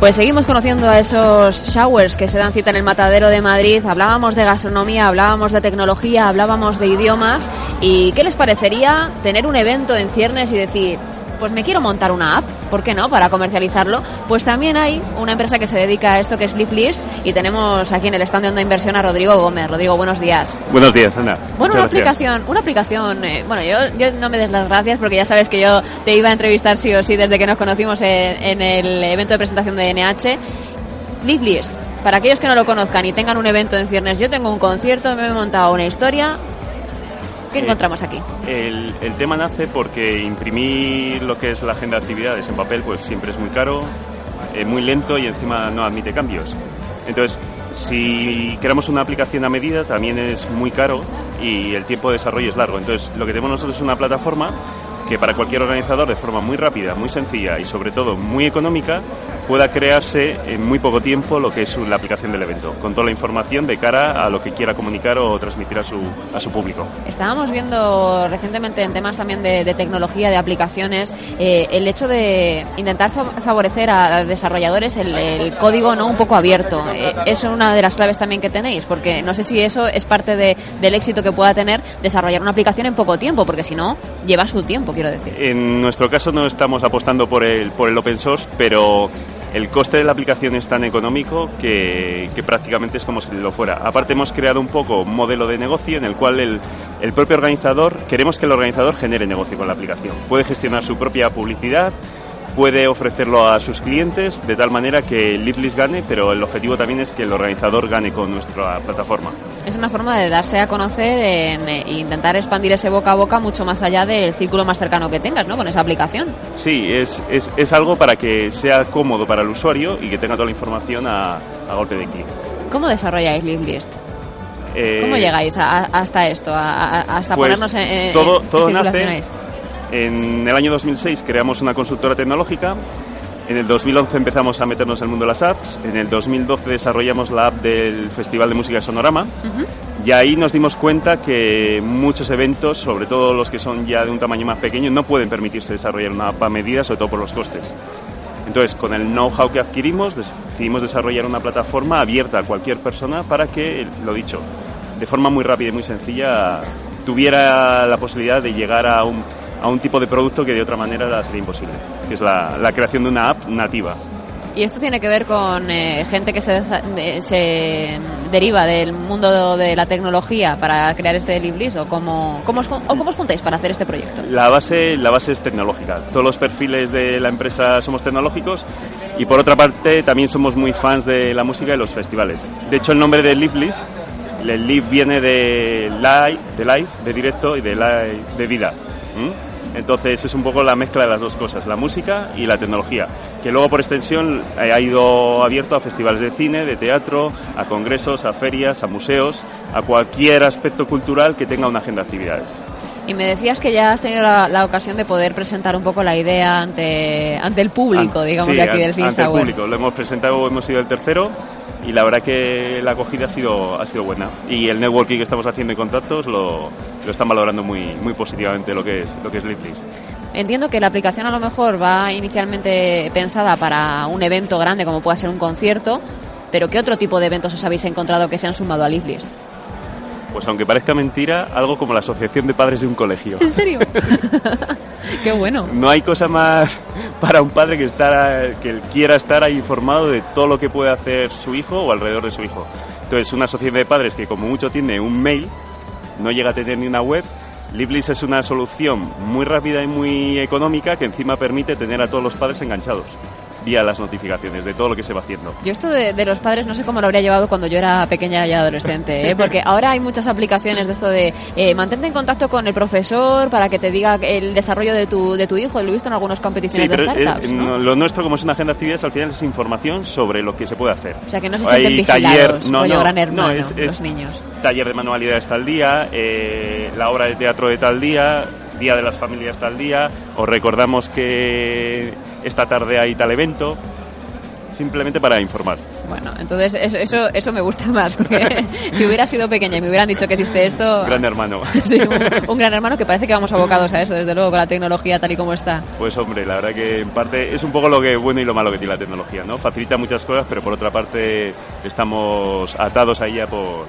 Pues seguimos conociendo a esos showers que se dan cita en el Matadero de Madrid. Hablábamos de gastronomía, hablábamos de tecnología, hablábamos de idiomas. ¿Y qué les parecería tener un evento en ciernes y decir, pues me quiero montar una app, ¿por qué no? Para comercializarlo. Pues también hay una empresa que se dedica a esto que es List y tenemos aquí en el stand de Onda Inversión a Rodrigo Gómez. Rodrigo, buenos días. Buenos días, Ana. Bueno, una aplicación, una aplicación, eh, bueno, yo, yo no me des las gracias porque ya sabes que yo te iba a entrevistar sí o sí desde que nos conocimos en, el evento de presentación de NH. List. Para aquellos que no lo conozcan y tengan un evento en ciernes, yo tengo un concierto, me he montado una historia, ¿Qué encontramos aquí? El, tema nace porque imprimir lo que es la agenda de actividades en papel pues siempre es muy caro, eh, muy lento y encima no admite cambios. Entonces, si queramos una aplicación a medida también es muy caro y el tiempo de desarrollo es largo. Entonces, lo que tenemos nosotros es una plataforma que para cualquier organizador de forma muy rápida, muy sencilla y sobre todo muy económica pueda crearse en muy poco tiempo lo que es la aplicación del evento, con toda la información de cara a lo que quiera comunicar o transmitir a su, a su público. Estábamos viendo recientemente en temas también de, tecnología, de aplicaciones, eh, el hecho de intentar favorecer a desarrolladores el, código no un poco abierto. Eh, es una de las claves también que tenéis, porque no sé si eso es parte del éxito que pueda tener desarrollar una aplicación en poco tiempo, porque si no, lleva su tiempo En nuestro caso no estamos apostando por el, por el open source, pero el coste de la aplicación es tan económico que, que, prácticamente es como si lo fuera. Aparte hemos creado un poco un modelo de negocio en el cual el, el propio organizador, queremos que el organizador genere negocio con la aplicación. Puede gestionar su propia publicidad, puede ofrecerlo a sus clientes de tal manera que Liplist gane, pero el objetivo también es que el organizador gane con nuestra plataforma. Es una forma de darse a conocer e intentar expandir ese boca a boca mucho más allá del círculo más cercano que tengas, ¿no? Con esa aplicación. Sí, es, es, es algo para que sea cómodo para el usuario y que tenga toda la información a, a golpe de clic. ¿Cómo desarrolláis? Eh, ¿Cómo llegáis hasta esto, hasta pues ponernos en, todo, todo nace, en el año 2006 creamos una consultora tecnológica. En el 2011 empezamos a meternos en el mundo de las apps. En el 2012 desarrollamos la app del Festival de Música Sonorama. Y ahí nos dimos cuenta que muchos eventos, sobre todo los que son ya de un tamaño más pequeño, no pueden permitirse desarrollar una app a medida, sobre todo por los costes. Entonces, con el know-how que adquirimos, decidimos desarrollar una plataforma abierta a cualquier persona para que, lo dicho, de forma muy rápida y muy sencilla, tuviera la posibilidad de llegar a un a un tipo de producto que de otra manera sería imposible, que es la, la creación de una app nativa. ¿Y esto tiene que ver con eh, gente que se, se, deriva del mundo de la tecnología para crear este Liblis o cómo, cómo, os, o cómo os juntáis para hacer este proyecto? La base, la base es tecnológica. Todos los perfiles de la empresa somos tecnológicos y por otra parte también somos muy fans de la música y los festivales. De hecho el nombre de Livlis, el live viene de live, de live, de directo y de live, de vida. Entonces es un poco la mezcla de las dos cosas, la música y la tecnología, que luego por extensión ha ido abierto a festivales de cine, de teatro, a congresos, a ferias, a museos, a cualquier aspecto cultural que tenga una agenda de actividades. Y me decías que ya has tenido la, ocasión de poder presentar un poco la idea ante, ante el público, digamos, de aquí del ante el público. Lo hemos presentado, hemos sido el tercero y la verdad que la acogida ha sido, ha sido buena. Y el networking que estamos haciendo en contactos lo, lo están valorando muy, muy positivamente lo que es, lo que es Entiendo que la aplicación a lo mejor va inicialmente pensada para un evento grande como pueda ser un concierto, pero ¿qué otro tipo de eventos os habéis encontrado que se han sumado a Liplist? Pues aunque parezca mentira, algo como la asociación de padres de un colegio. ¿En serio? Qué bueno. No hay cosa más para un padre que, que quiera estar ahí informado de todo lo que puede hacer su hijo o alrededor de su hijo. Entonces, una sociedad de padres que como mucho tiene un mail, no llega a tener ni una web, Liblis es una solución muy rápida y muy económica que encima permite tener a todos los padres enganchados vía las notificaciones de todo lo que se va haciendo. Yo esto de, los padres no sé cómo lo habría llevado cuando yo era pequeña y adolescente, ¿eh? porque ahora hay muchas aplicaciones de esto de eh, mantente en contacto con el profesor para que te diga el desarrollo de tu, de tu hijo, lo he visto en algunas competiciones de startups. Lo nuestro, como es una agenda de actividades, al final es información sobre lo que se puede hacer. O sea, que no se sienten vigilados, no, no, gran hermano, es, los niños. Taller de manualidades tal día, eh, la obra de teatro de tal día, Día de las Familias tal día, os recordamos que esta tarde hay tal evento, simplemente para informar. Bueno, entonces eso, eso, me gusta más, porque si hubiera sido pequeña y me hubieran dicho que existe esto... Gran hermano. Sí, un, gran hermano que parece que vamos abocados a eso, desde luego, con la tecnología tal y como está. Pues hombre, la verdad que en parte es un poco lo que bueno y lo malo que tiene la tecnología, ¿no? Facilita muchas cosas, pero por otra parte estamos atados a ella por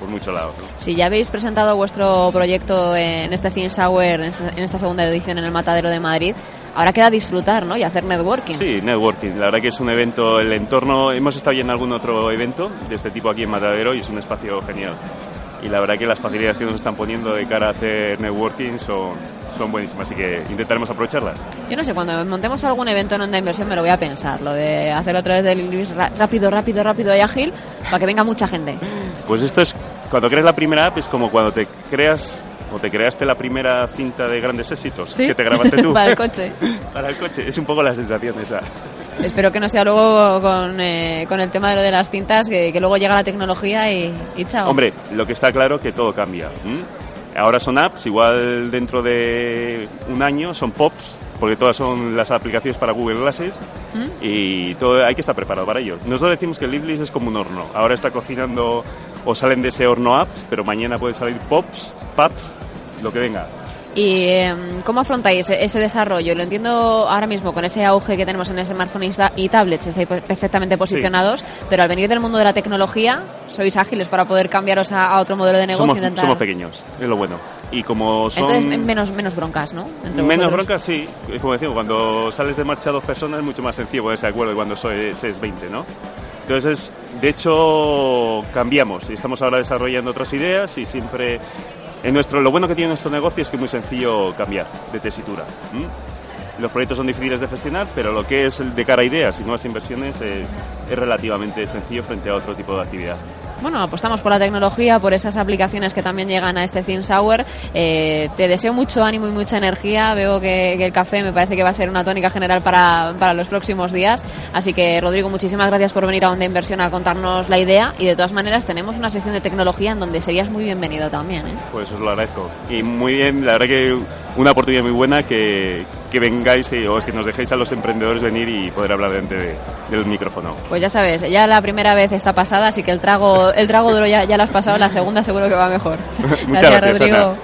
por muchos lados. Si ya habéis presentado vuestro proyecto en este Theme Hour, en esta segunda edición en el Matadero de Madrid, ahora queda disfrutar ¿no? y hacer networking. Sí, networking. La verdad que es un evento, el entorno, hemos estado ya en algún otro evento de este tipo aquí en Matadero y es un espacio genial. Y la verdad que las facilidades que nos están poniendo de cara a hacer networking son, son buenísimas, así que intentaremos aprovecharlas. Yo no sé, cuando montemos algún evento en onda inversión me lo voy a pensar, lo de hacerlo a través del Luis rápido, rápido, rápido y ágil, para que venga mucha gente. Pues esto es, cuando creas la primera app, es como cuando te creas o te creaste la primera cinta de grandes éxitos que te grabaste tú. Para el coche. Para el coche, es un poco la sensación esa. Espero que no sea luego con, eh, con el tema de lo de las cintas, que, luego llega la tecnología y, y, chao. Hombre, lo que está claro que todo cambia. Ahora son apps, igual dentro de un año son pops, porque todas son las aplicaciones para Google Glasses ¿Mm? y todo hay que estar preparado para ello. Nosotros decimos que Liblis es como un horno. Ahora está cocinando o salen de ese horno apps, pero mañana pueden salir pops, paps, lo que venga. ¿Y em, cómo afrontáis ese desarrollo? Lo entiendo ahora mismo con ese auge que tenemos en smartphones y tablets, estáis perfectamente posicionados, pero al venir del mundo de la tecnología, sois ágiles para poder cambiaros a, otro modelo de negocio. Somos, somos pequeños, es lo bueno. Y como son... Entonces, menos, menos broncas, ¿no? menos broncas, sí. Como decimos, cuando sales de marcha dos personas es mucho más sencillo ponerse de acuerdo cuando sois, es 20, ¿no? Entonces, de hecho, cambiamos y estamos ahora desarrollando otras ideas y siempre en nuestro, lo bueno que tiene nuestro negocio es que es muy sencillo cambiar de tesitura. Los proyectos son difíciles de gestionar, pero lo que es de cara a ideas y nuevas inversiones es, es relativamente sencillo frente a otro tipo de actividad. Bueno, apostamos por la tecnología, por esas aplicaciones que también llegan a este Thin Sour. Eh, te deseo mucho ánimo y mucha energía. Veo que, el café me parece que va a ser una tónica general para, para, los próximos días. Así que, Rodrigo, muchísimas gracias por venir a Onda Inversión a contarnos la idea. Y de todas maneras, tenemos una sección de tecnología en donde serías muy bienvenido también. ¿eh? Pues os lo agradezco. Y muy bien, la verdad que una oportunidad muy buena que, que vengáis y, o que nos dejéis a los emprendedores venir y poder hablar delante del micrófono. Pues ya sabes, ya la primera vez está pasada, así que el trago, el trago duro ya, ya lo has pasado, la segunda seguro que va mejor. Muchas gracias, Rodrigo.